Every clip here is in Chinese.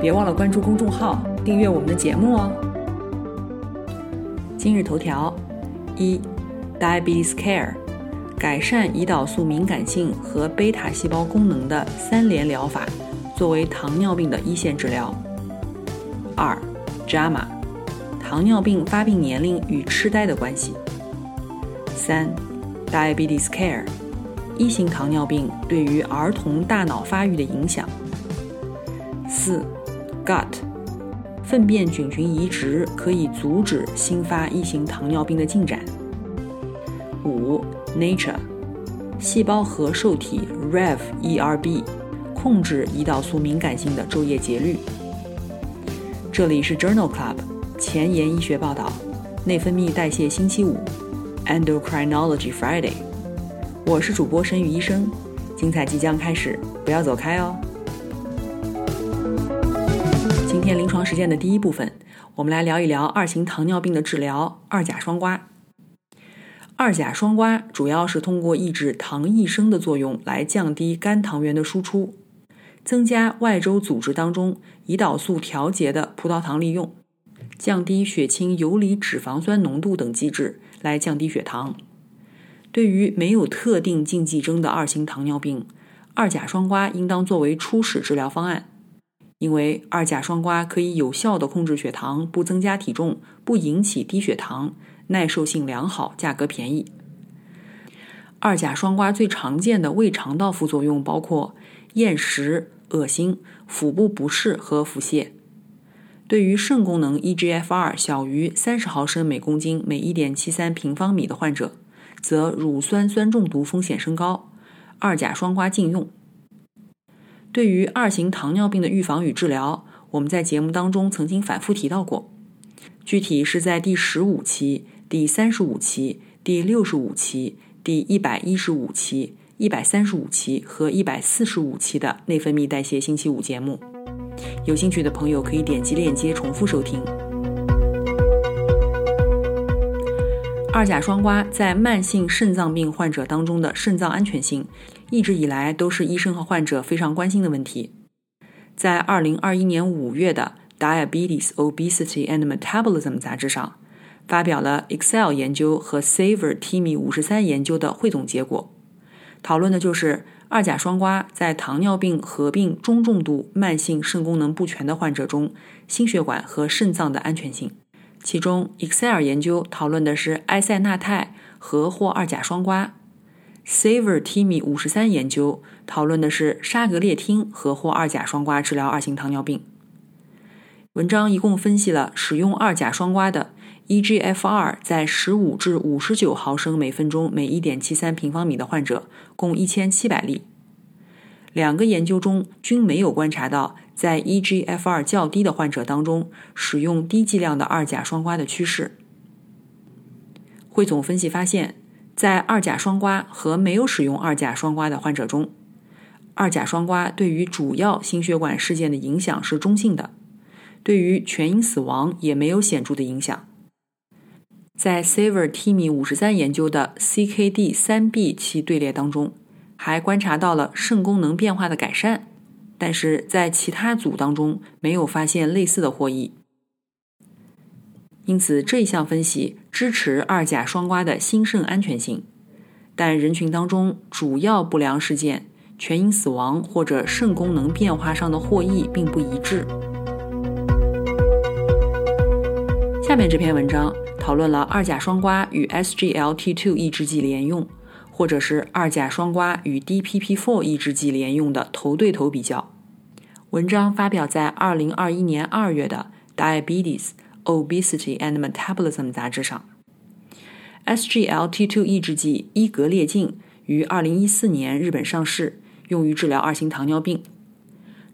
别忘了关注公众号，订阅我们的节目哦。今日头条：一，Diabetes Care，改善胰岛素敏感性和贝塔细胞功能的三联疗法，作为糖尿病的一线治疗。二，JAMA，糖尿病发病年龄与痴呆的关系。三，Diabetes Care，一型糖尿病对于儿童大脑发育的影响。四。Gut，粪便菌群移植可以阻止新发一型糖尿病的进展。五，Nature，细胞核受体 Rev-ERB，控制胰岛素敏感性的昼夜节律。这里是 Journal Club 前沿医学报道，内分泌代谢星期五，Endocrinology Friday。我是主播申宇医生，精彩即将开始，不要走开哦。天临床实践的第一部分，我们来聊一聊二型糖尿病的治疗——二甲双胍。二甲双胍主要是通过抑制糖异生的作用来降低肝糖原的输出，增加外周组织当中胰岛素调节的葡萄糖利用，降低血清游离脂肪酸浓度等机制来降低血糖。对于没有特定禁忌症的二型糖尿病，二甲双胍应当作为初始治疗方案。因为二甲双胍可以有效的控制血糖，不增加体重，不引起低血糖，耐受性良好，价格便宜。二甲双胍最常见的胃肠道副作用包括厌食、恶心、腹部不适和腹泻。对于肾功能 eGFR 小于三十毫升每公斤每一点七三平方米的患者，则乳酸酸中毒风险升高，二甲双胍禁用。对于二型糖尿病的预防与治疗，我们在节目当中曾经反复提到过，具体是在第十五期、第三十五期、第六十五期、第一百一十五期、一百三十五期和一百四十五期的内分泌代谢星期五节目。有兴趣的朋友可以点击链接重复收听。二甲双胍在慢性肾脏病患者当中的肾脏安全性。一直以来都是医生和患者非常关心的问题。在二零二一年五月的《Diabetes, Obesity and Metabolism》杂志上，发表了 Excel 研究和 Saver Timi 五十三研究的汇总结果，讨论的就是二甲双胍在糖尿病合并中重度慢性肾功能不全的患者中，心血管和肾脏的安全性。其中，Excel 研究讨论的是埃塞纳肽和或二甲双胍。Saver Timi 五十三研究讨论的是沙格列汀和或二甲双胍治疗二型糖尿病。文章一共分析了使用二甲双胍的 eGFR 在十五至五十九毫升每分钟每一点七三平方米的患者，共一千七百例。两个研究中均没有观察到在 eGFR 较低的患者当中使用低剂量的二甲双胍的趋势。汇总分析发现。在二甲双胍和没有使用二甲双胍的患者中，二甲双胍对于主要心血管事件的影响是中性的，对于全因死亡也没有显著的影响。在 Saver Timi 五十三研究的 CKD 三 B 期队列当中，还观察到了肾功能变化的改善，但是在其他组当中没有发现类似的获益。因此，这一项分析支持二甲双胍的心肾安全性，但人群当中主要不良事件、全因死亡或者肾功能变化上的获益并不一致。下面这篇文章讨论了二甲双胍与 SGLT2 抑制剂联用，或者是二甲双胍与 DPP4 抑制剂联用的头对头比较。文章发表在2021年2月的《Diabetes》。Obesity and Metabolism 杂志上，SGLT2 抑制剂伊格列净于2014年日本上市，用于治疗二型糖尿病。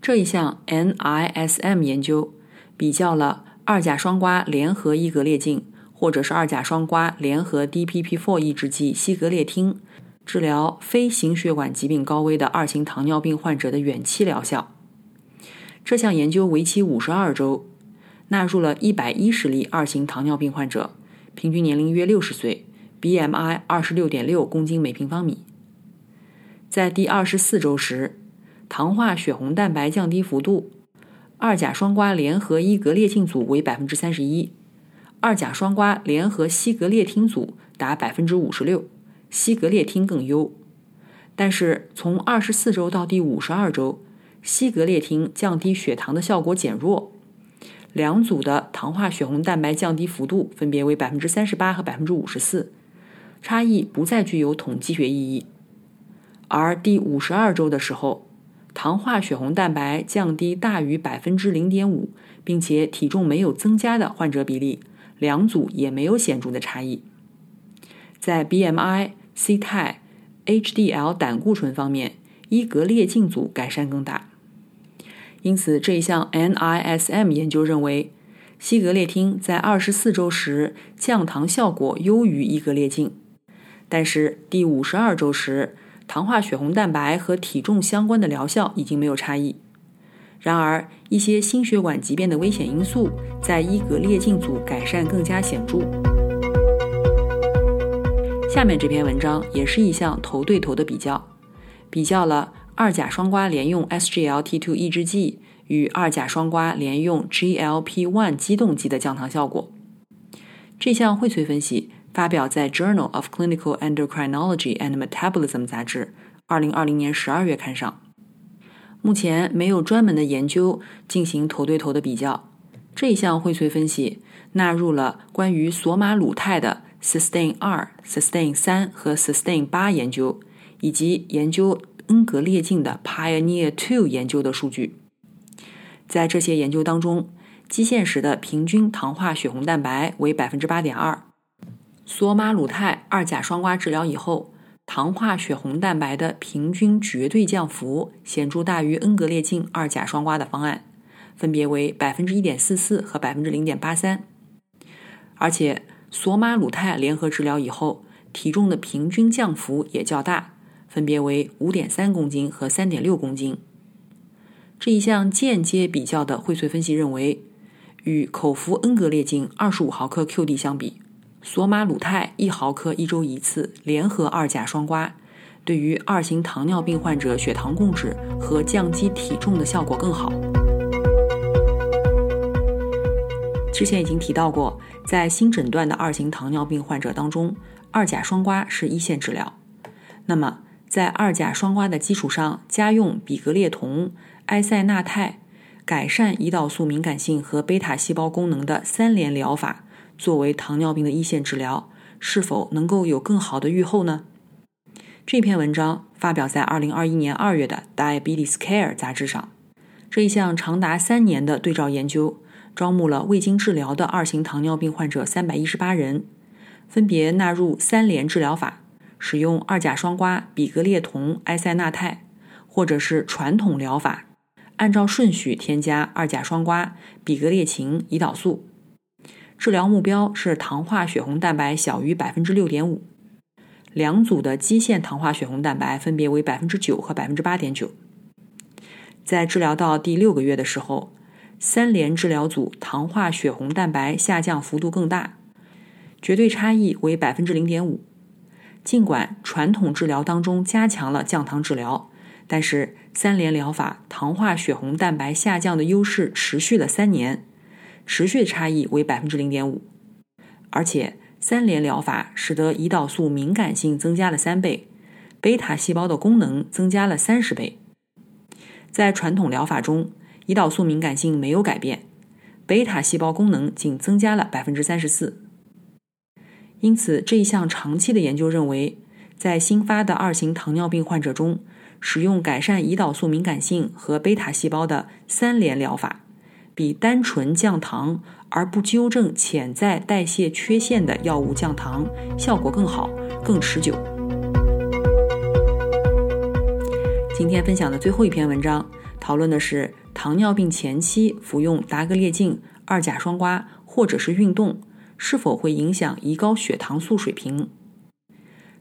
这一项 NISM 研究比较了二甲双胍联合伊格列净或者是二甲双胍联合 DPP-4 抑制剂西格列汀治疗非心血管疾病高危的二型糖尿病患者的远期疗效。这项研究为期五十二周，纳入了一百一十例二型糖尿病患者，平均年龄约六十岁，BMI 二十六点六公斤每平方米。在第二十四周时，糖化血红蛋白降低幅度，二甲双胍联合伊格列净组为百分之三十一，二甲双胍联合西格列汀组达百分之五十六，西格列汀更优。但是从二十四周到第五十二周，西格列汀降低血糖的效果减弱，两组的糖化血红蛋白降低幅度分别为百分之三十八和百分之五十四，差异不再具有统计学意义。而第五十二周的时候，糖化血红蛋白降低大于百分之零点五，并且体重没有增加的患者比例，两组也没有显著的差异。在 BMI、C 肽、HDL 胆固醇方面，伊格列净组改善更大。因此，这一项 NISM 研究认为，西格列汀在二十四周时降糖效果优于伊格列净，但是第五十二周时。糖化血红蛋白和体重相关的疗效已经没有差异。然而，一些心血管疾病的危险因素在伊格列净组改善更加显著。下面这篇文章也是一项头对头的比较，比较了二甲双胍连用 SGLT2 抑制剂与二甲双胍连用 GLP-1 激动剂的降糖效果。这项荟萃分析。发表在《Journal of Clinical Endocrinology and Metabolism》杂志，二零二零年十二月刊上。目前没有专门的研究进行头对头的比较。这一项荟萃分析纳入了关于索马鲁肽的 Sustain 二、Sustain 三和 Sustain 八研究，以及研究恩格列净的 Pioneer Two 研究的数据。在这些研究当中，基线时的平均糖化血红蛋白为百分之八点二。索马鲁肽二甲双胍治疗以后，糖化血红蛋白的平均绝对降幅显著大于恩格列净二甲双胍的方案，分别为百分之一点四四和百分之零点八三。而且索马鲁肽联合治疗以后，体重的平均降幅也较大，分别为五点三公斤和三点六公斤。这一项间接比较的荟萃分析认为，与口服恩格列净二十五毫克 QD 相比。索马鲁肽一毫克一周一次，联合二甲双胍，对于二型糖尿病患者血糖控制和降低体重的效果更好。之前已经提到过，在新诊断的二型糖尿病患者当中，二甲双胍是一线治疗。那么，在二甲双胍的基础上，加用比格列酮、埃塞纳肽，改善胰岛素敏感性和贝塔细胞功能的三联疗法。作为糖尿病的一线治疗，是否能够有更好的预后呢？这篇文章发表在二零二一年二月的《Diabetes Care》杂志上。这一项长达三年的对照研究，招募了未经治疗的二型糖尿病患者三百一十八人，分别纳入三联治疗法，使用二甲双胍、比格列酮、埃塞纳肽，或者是传统疗法，按照顺序添加二甲双胍、比格列嗪、胰岛素。治疗目标是糖化血红蛋白小于百分之六点五，两组的基线糖化血红蛋白分别为百分之九和百分之八点九。在治疗到第六个月的时候，三联治疗组糖化血红蛋白下降幅度更大，绝对差异为百分之零点五。尽管传统治疗当中加强了降糖治疗，但是三联疗法糖化血红蛋白下降的优势持续了三年。持续差异为百分之零点五，而且三联疗法使得胰岛素敏感性增加了三倍，贝塔细胞的功能增加了三十倍。在传统疗法中，胰岛素敏感性没有改变，贝塔细胞功能仅增加了百分之三十四。因此，这一项长期的研究认为，在新发的二型糖尿病患者中，使用改善胰岛素敏感性和贝塔细胞的三联疗法。比单纯降糖而不纠正潜在代谢缺陷的药物降糖效果更好、更持久。今天分享的最后一篇文章讨论的是糖尿病前期服用达格列净、二甲双胍或者是运动是否会影响胰高血糖素水平。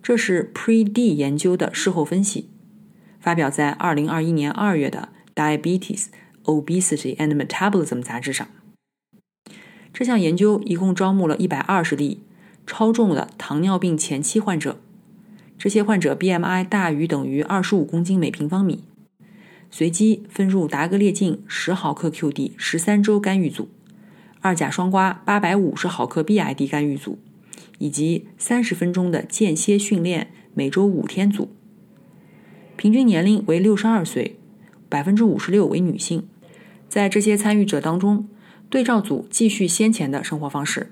这是 Pre-D 研究的事后分析，发表在2021年2月的《Diabetes, Obesity and Metabolism》杂志上。这项研究一共招募了120例超重的糖尿病前期患者，这些患者 BMI 大于等于25公斤每平方米，随机分入达格列净10毫克 QD 13周干预组、二甲双胍850毫克 BID 干预组。以及三十分钟的间歇训练，每周五天组，平均年龄为六十二岁，百分之五十六为女性。在这些参与者当中，对照组继续先前的生活方式。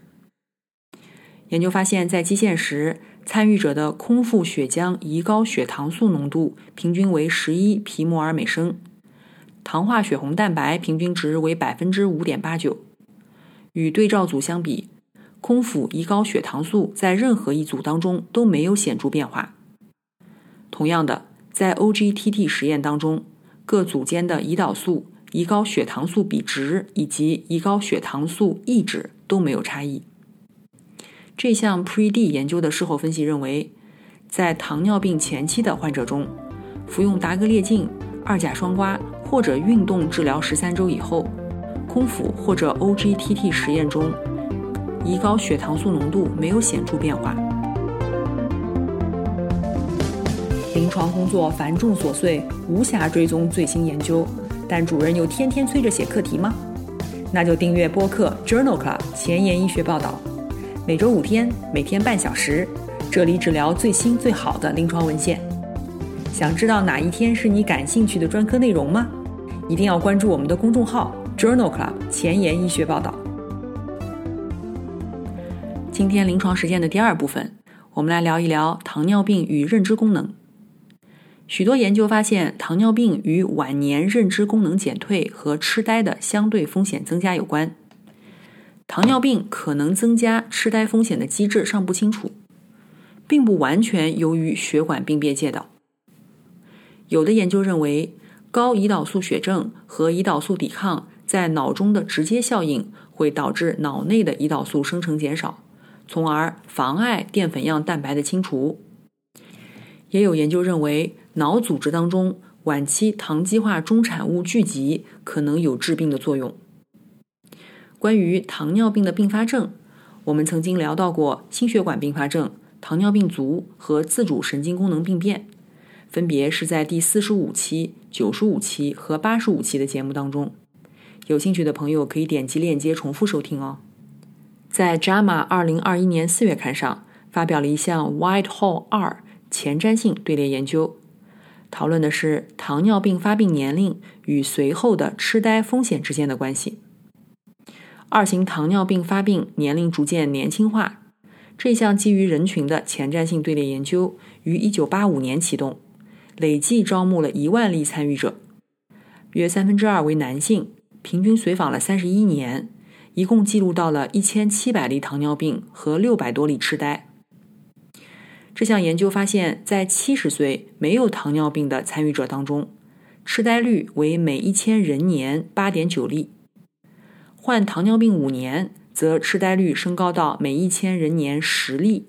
研究发现，在基线时，参与者的空腹血浆胰高血糖素浓度平均为十一皮摩尔每升，糖化血红蛋白平均值为百分之五点八九，与对照组相比。空腹胰高血糖素在任何一组当中都没有显著变化。同样的，在 OGTT 实验当中，各组间的胰岛素、胰高血糖素比值以及胰高血糖素抑制都没有差异。这项 Pre-D 研究的事后分析认为，在糖尿病前期的患者中，服用达格列净、二甲双胍或者运动治疗十三周以后，空腹或者 OGTT 实验中。胰高血糖素浓度没有显著变化。临床工作繁重琐碎，无暇追踪最新研究，但主任又天天催着写课题吗？那就订阅播客 Journal Club 前沿医学报道，每周五天，每天半小时，这里只聊最新最好的临床文献。想知道哪一天是你感兴趣的专科内容吗？一定要关注我们的公众号 Journal Club 前沿医学报道。今天临床实践的第二部分，我们来聊一聊糖尿病与认知功能。许多研究发现，糖尿病与晚年认知功能减退和痴呆的相对风险增加有关。糖尿病可能增加痴呆风险的机制尚不清楚，并不完全由于血管病变介导。有的研究认为，高胰岛素血症和胰岛素抵抗在脑中的直接效应会导致脑内的胰岛素生成减少。从而妨碍淀粉样蛋白的清除。也有研究认为，脑组织当中晚期糖基化中产物聚集可能有致病的作用。关于糖尿病的并发症，我们曾经聊到过心血管并发症、糖尿病足和自主神经功能病变，分别是在第四十五期、九十五期和八十五期的节目当中。有兴趣的朋友可以点击链接重复收听哦。在《JAMA》二零二一年四月刊上发表了一项 Whitehall 二前瞻性队列研究，讨论的是糖尿病发病年龄与随后的痴呆风险之间的关系。二型糖尿病发病年龄逐渐年轻化，这项基于人群的前瞻性队列研究于一九八五年启动，累计招募了一万例参与者，约三分之二为男性，平均随访了三十一年。一共记录到了一千七百例糖尿病和六百多例痴呆。这项研究发现，在七十岁没有糖尿病的参与者当中，痴呆率为每一千人年八点九例；患糖尿病五年，则痴呆率升高到每一千人年十例；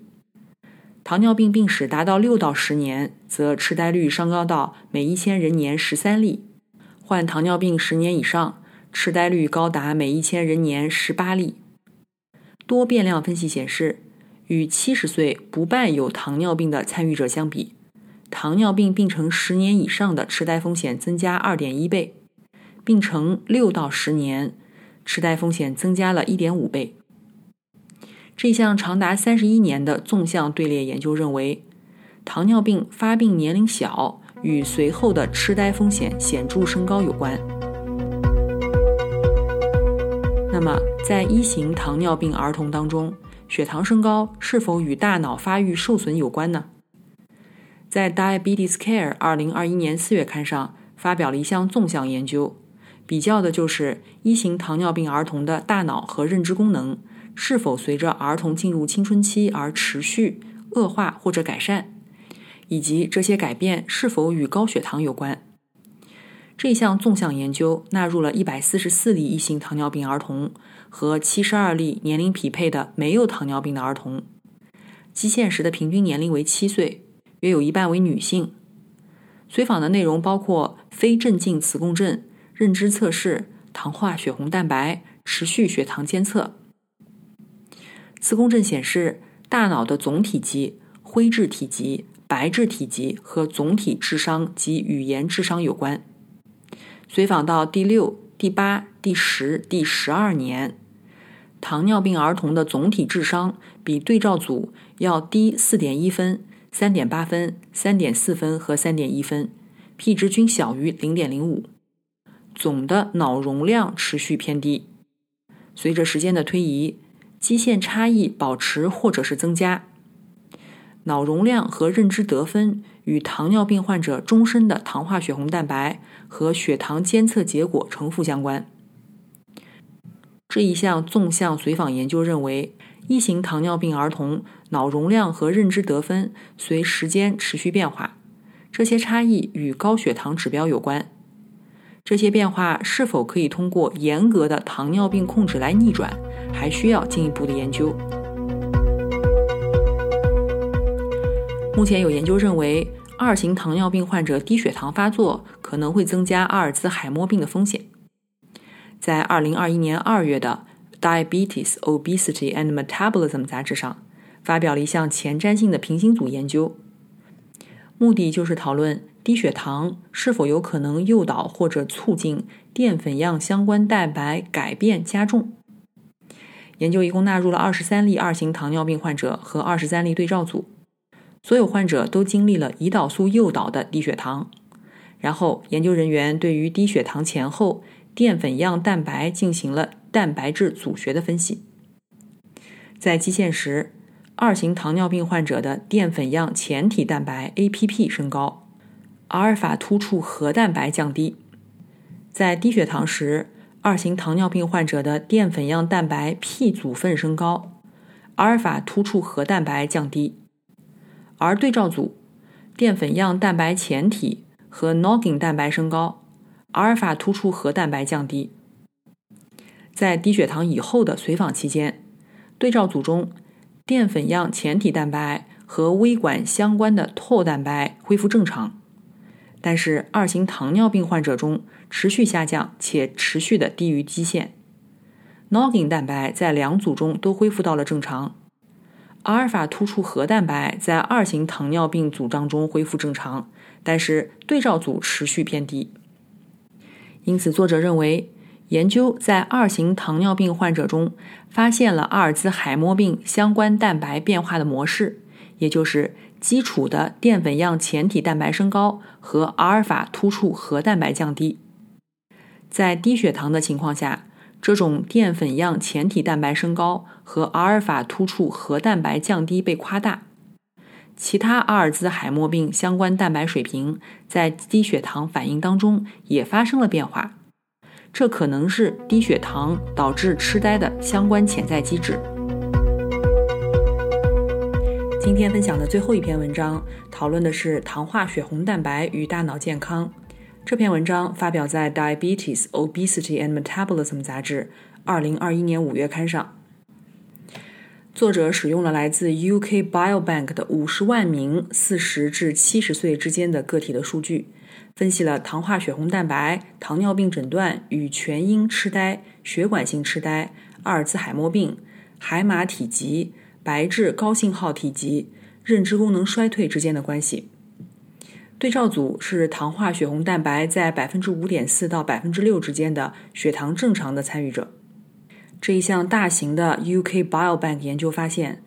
糖尿病病史达到六到十年，则痴呆率升高到每一千人年十三例；患糖尿病十年以上。痴呆率高达每一千人年十八例。多变量分析显示，与七十岁不伴有糖尿病的参与者相比，糖尿病病程十年以上的痴呆风险增加二点一倍，病程六到十年，痴呆风险增加了一点五倍。这项长达三十一年的纵向队列研究认为，糖尿病发病年龄小与随后的痴呆风险显著升高有关。那么，在一型糖尿病儿童当中，血糖升高是否与大脑发育受损有关呢？在《Diabetes Care》二零二一年四月刊上发表了一项纵向研究，比较的就是一型糖尿病儿童的大脑和认知功能是否随着儿童进入青春期而持续恶化或者改善，以及这些改变是否与高血糖有关。这项纵向研究纳入了144例一型糖尿病儿童和72例年龄匹配的没有糖尿病的儿童，基线时的平均年龄为7岁，约有一半为女性。随访的内容包括非镇静磁共振、认知测试、糖化血红蛋白、持续血糖监测。磁共振显示，大脑的总体积、灰质体积、白质体积和总体智商及语言智商有关。随访到第六、第八、第十、第十二年，糖尿病儿童的总体智商比对照组要低四点一分。三点八分、三点四分和三点一分，P 值均小于零点零五。总的脑容量持续偏低。随着时间的推移，基线差异保持或者是增加。脑容量和认知得分与糖尿病患者终身的糖化血红蛋白和血糖监测结果呈负相关。这一项纵向随访研究认为。一型糖尿病儿童脑容量和认知得分随时间持续变化，这些差异与高血糖指标有关。这些变化是否可以通过严格的糖尿病控制来逆转，还需要进一步的研究。目前有研究认为，二型糖尿病患者低血糖发作可能会增加阿尔兹海默病的风险。在二零二一年二月的。Diabetes, Obesity and Metabolism 杂志上发表了一项前瞻性的平行组研究，目的就是讨论低血糖是否有可能诱导或者促进淀粉样相关蛋白改变加重。研究一共纳入了二十三例二型糖尿病患者和二十三例对照组，所有患者都经历了胰岛素诱导的低血糖，然后研究人员对于低血糖前后淀粉样蛋白进行了。蛋白质组学的分析，在基线时，二型糖尿病患者的淀粉样前体蛋白 （APP） 升高，阿尔法突触核蛋白降低；在低血糖时，二型糖尿病患者的淀粉样蛋白 P 组分升高，阿尔法突触核蛋白降低；而对照组，淀粉样蛋白前体和 Noggin 蛋白升高，阿尔法突触核蛋白降低。在低血糖以后的随访期间，对照组中淀粉样前体蛋白和微管相关的唾蛋白恢复正常，但是二型糖尿病患者中持续下降且持续的低于基线。Noggin 蛋白在两组中都恢复到了正常，阿尔法突触核蛋白在二型糖尿病组当中恢复正常，但是对照组持续偏低。因此，作者认为。研究在二型糖尿病患者中发现了阿尔兹海默病相关蛋白变化的模式，也就是基础的淀粉样前体蛋白升高和阿尔法突触核蛋白降低。在低血糖的情况下，这种淀粉样前体蛋白升高和阿尔法突触核蛋白降低被夸大，其他阿尔兹海默病相关蛋白水平在低血糖反应当中也发生了变化。这可能是低血糖导致痴呆的相关潜在机制。今天分享的最后一篇文章，讨论的是糖化血红蛋白与大脑健康。这篇文章发表在《Diabetes, Obesity and Metabolism》杂志二零二一年五月刊上。作者使用了来自 UK Biobank 的五十万名四十至七十岁之间的个体的数据。分析了糖化血红蛋白、糖尿病诊断与全因痴呆、血管性痴呆、阿尔兹海默病、海马体积、白质高信号体积、认知功能衰退之间的关系。对照组是糖化血红蛋白在百分之五点四到百分之六之间的血糖正常的参与者。这一项大型的 UK Biobank 研究发现。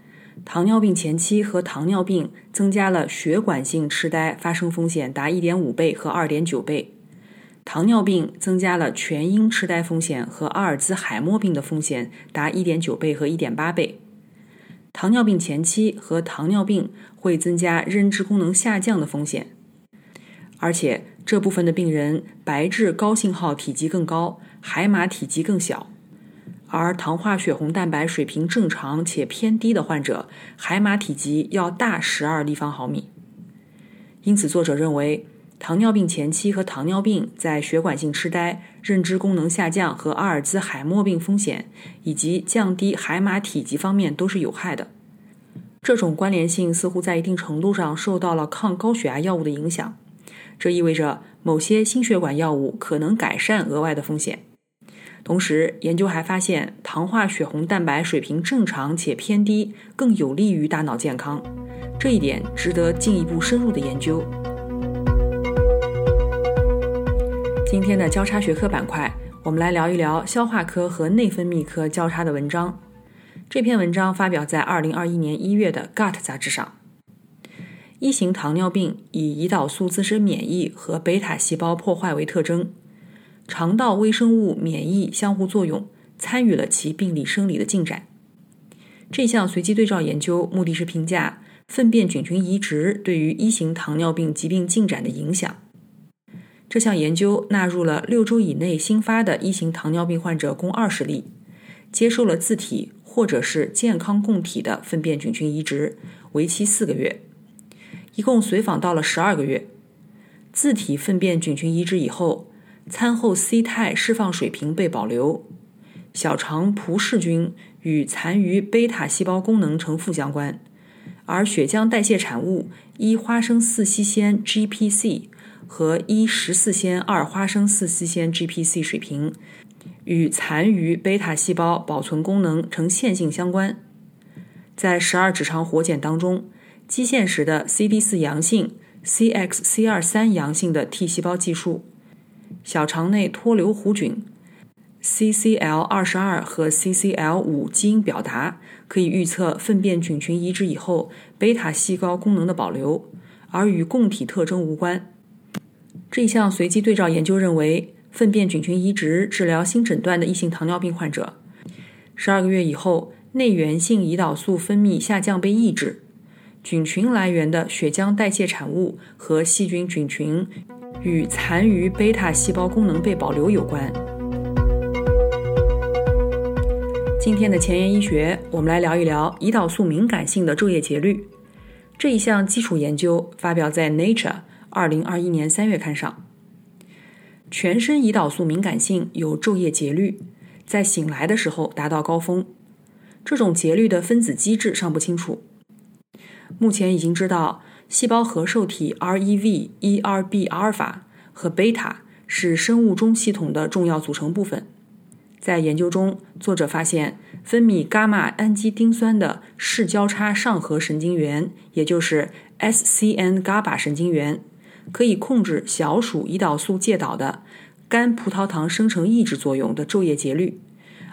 糖尿病前期和糖尿病增加了血管性痴呆发生风险达1.5倍和2.9倍，糖尿病增加了全因痴呆风险和阿尔兹海默病的风险达1.9倍和1.8倍。糖尿病前期和糖尿病会增加认知功能下降的风险，而且这部分的病人白质高信号体积更高，海马体积更小。而糖化血红蛋白水平正常且偏低的患者，海马体积要大十二立方毫米。因此，作者认为糖尿病前期和糖尿病在血管性痴呆、认知功能下降和阿尔兹海默病风险以及降低海马体积方面都是有害的。这种关联性似乎在一定程度上受到了抗高血压药物的影响，这意味着某些心血管药物可能改善额外的风险。同时，研究还发现，糖化血红蛋白水平正常且偏低更有利于大脑健康，这一点值得进一步深入的研究。今天的交叉学科板块，我们来聊一聊消化科和内分泌科交叉的文章。这篇文章发表在2021年1月的《Gut》杂志上。一型糖尿病以胰岛素自身免疫和贝塔细胞破坏为特征，肠道微生物免疫相互作用参与了其病理生理的进展。这项随机对照研究目的是评价粪便菌群移植对于一型糖尿病疾病进展的影响。这项研究纳入了六周以内新发的一型糖尿病患者共二十例，接受了自体或者是健康供体的粪便菌群移植，为期四个月，一共随访到了十二个月。自体粪便菌群移植以后，餐后 C 肽释放水平被保留，小肠葡氏菌与残余贝塔细胞功能呈负相关，而血浆代谢产物一花生四烯酰 GPC。和一十四酰二花生四烯酰 GPC 水平与残余贝塔细胞保存功能呈线性相关。在十二指肠活检当中，基线时的 CD 四阳性、CXC 二三阳性的 T 细胞计数，小肠内脱硫弧菌 CCL 二十二和 CCL 五基因表达，可以预测粪便菌群移植以后贝塔细胞功能的保留，而与供体特征无关。这一项随机对照研究认为，粪便菌群移植治疗新诊断的异型糖尿病患者，十二个月以后，内源性胰岛素分泌下降被抑制，菌群来源的血浆代谢产物和细菌菌群与残余贝塔细胞功能被保留有关。今天的前沿医学，我们来聊一聊胰岛素敏感性的昼夜节律。这一项基础研究发表在《Nature》。二零二一年三月刊上，全身胰岛素敏感性有昼夜节律，在醒来的时候达到高峰。这种节律的分子机制尚不清楚。目前已经知道，细胞核受体 REV、ERB 阿尔法和贝塔是生物钟系统的重要组成部分。在研究中，作者发现分泌伽马氨基丁酸的视交叉上核神经元，也就是 SCN GABA 神经元。可以控制小鼠胰岛素介导的肝葡萄糖生成抑制作用的昼夜节律，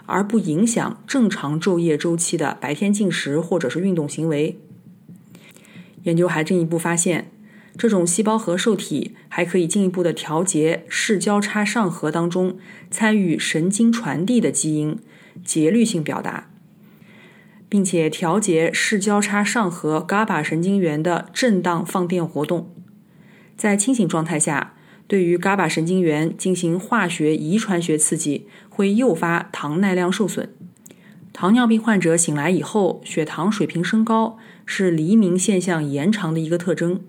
而不影响正常昼夜周期的白天进食或者是运动行为。研究还进一步发现，这种细胞核受体还可以进一步的调节视交叉上核当中参与神经传递的基因节律性表达，并且调节视交叉上核 GABA 神经元的震荡放电活动。在清醒状态下，对于 GABA 神经元进行化学遗传学刺激，会诱发糖耐量受损。糖尿病患者醒来以后，血糖水平升高，是黎明现象延长的一个特征。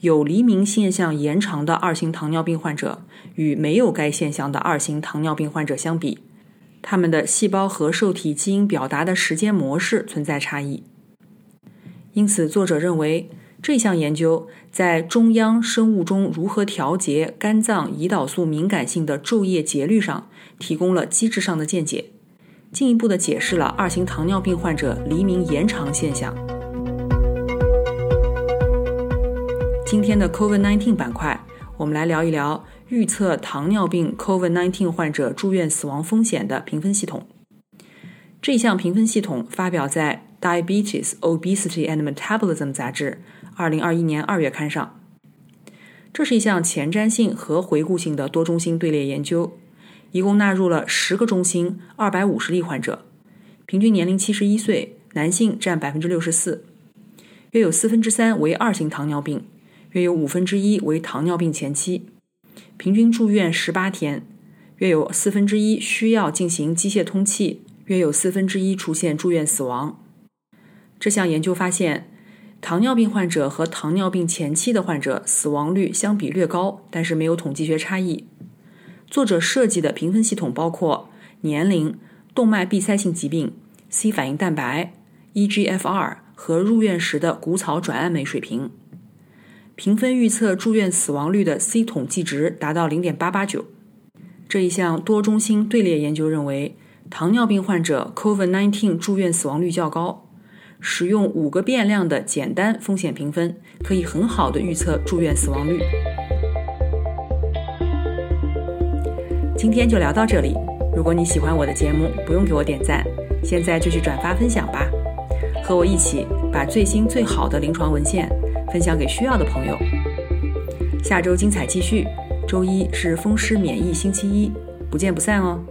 有黎明现象延长的二型糖尿病患者，与没有该现象的二型糖尿病患者相比，他们的细胞核受体基因表达的时间模式存在差异。因此，作者认为。这项研究在中央生物钟如何调节肝脏胰岛素敏感性的昼夜节律上提供了机制上的见解，进一步的解释了二型糖尿病患者黎明延长现象。今天的 COVID-19 板块，我们来聊一聊预测糖尿病 COVID-19 患者住院死亡风险的评分系统。这项评分系统发表在《Diabetes, Obesity and Metabolism》杂志。二零二一年二月刊上，这是一项前瞻性和回顾性的多中心队列研究，一共纳入了十个中心、二百五十例患者，平均年龄七十一岁，男性占百分之六十四，约有四分之三为二型糖尿病，约有五分之一为糖尿病前期，平均住院十八天，约有四分之一需要进行机械通气，约有四分之一出现住院死亡。这项研究发现。糖尿病患者和糖尿病前期的患者死亡率相比略高，但是没有统计学差异。作者设计的评分系统包括年龄、动脉闭塞性疾病、C 反应蛋白、eGFR 和入院时的谷草转氨酶水平。评分预测住院死亡率的 C 统计值达到零点八八九。这一项多中心队列研究认为，糖尿病患者 COVID-19 住院死亡率较高。使用五个变量的简单风险评分，可以很好的预测住院死亡率。今天就聊到这里。如果你喜欢我的节目，不用给我点赞，现在就去转发分享吧，和我一起把最新最好的临床文献分享给需要的朋友。下周精彩继续，周一是风湿免疫星期一，不见不散哦。